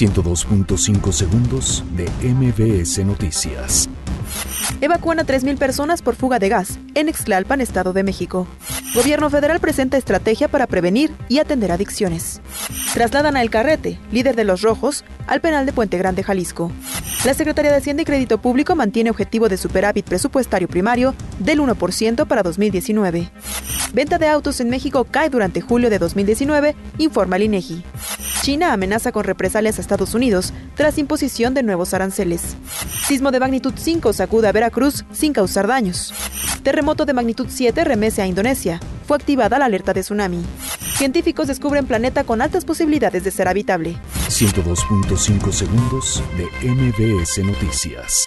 102.5 segundos de MBS Noticias. Evacúan a 3.000 personas por fuga de gas en Extlalpan, Estado de México. Gobierno federal presenta estrategia para prevenir y atender adicciones. Trasladan a El Carrete, líder de los Rojos, al penal de Puente Grande, Jalisco. La Secretaría de Hacienda y Crédito Público mantiene objetivo de superávit presupuestario primario del 1% para 2019. Venta de autos en México cae durante julio de 2019, informa el INEGI. China amenaza con represalias a Estados Unidos tras imposición de nuevos aranceles. Sismo de magnitud 5 sacude a Veracruz sin causar daños. Terremoto de magnitud 7 remece a Indonesia. Fue activada la alerta de tsunami. Científicos descubren planeta con altas posibilidades de ser habitable. 102.5 segundos de MBS Noticias.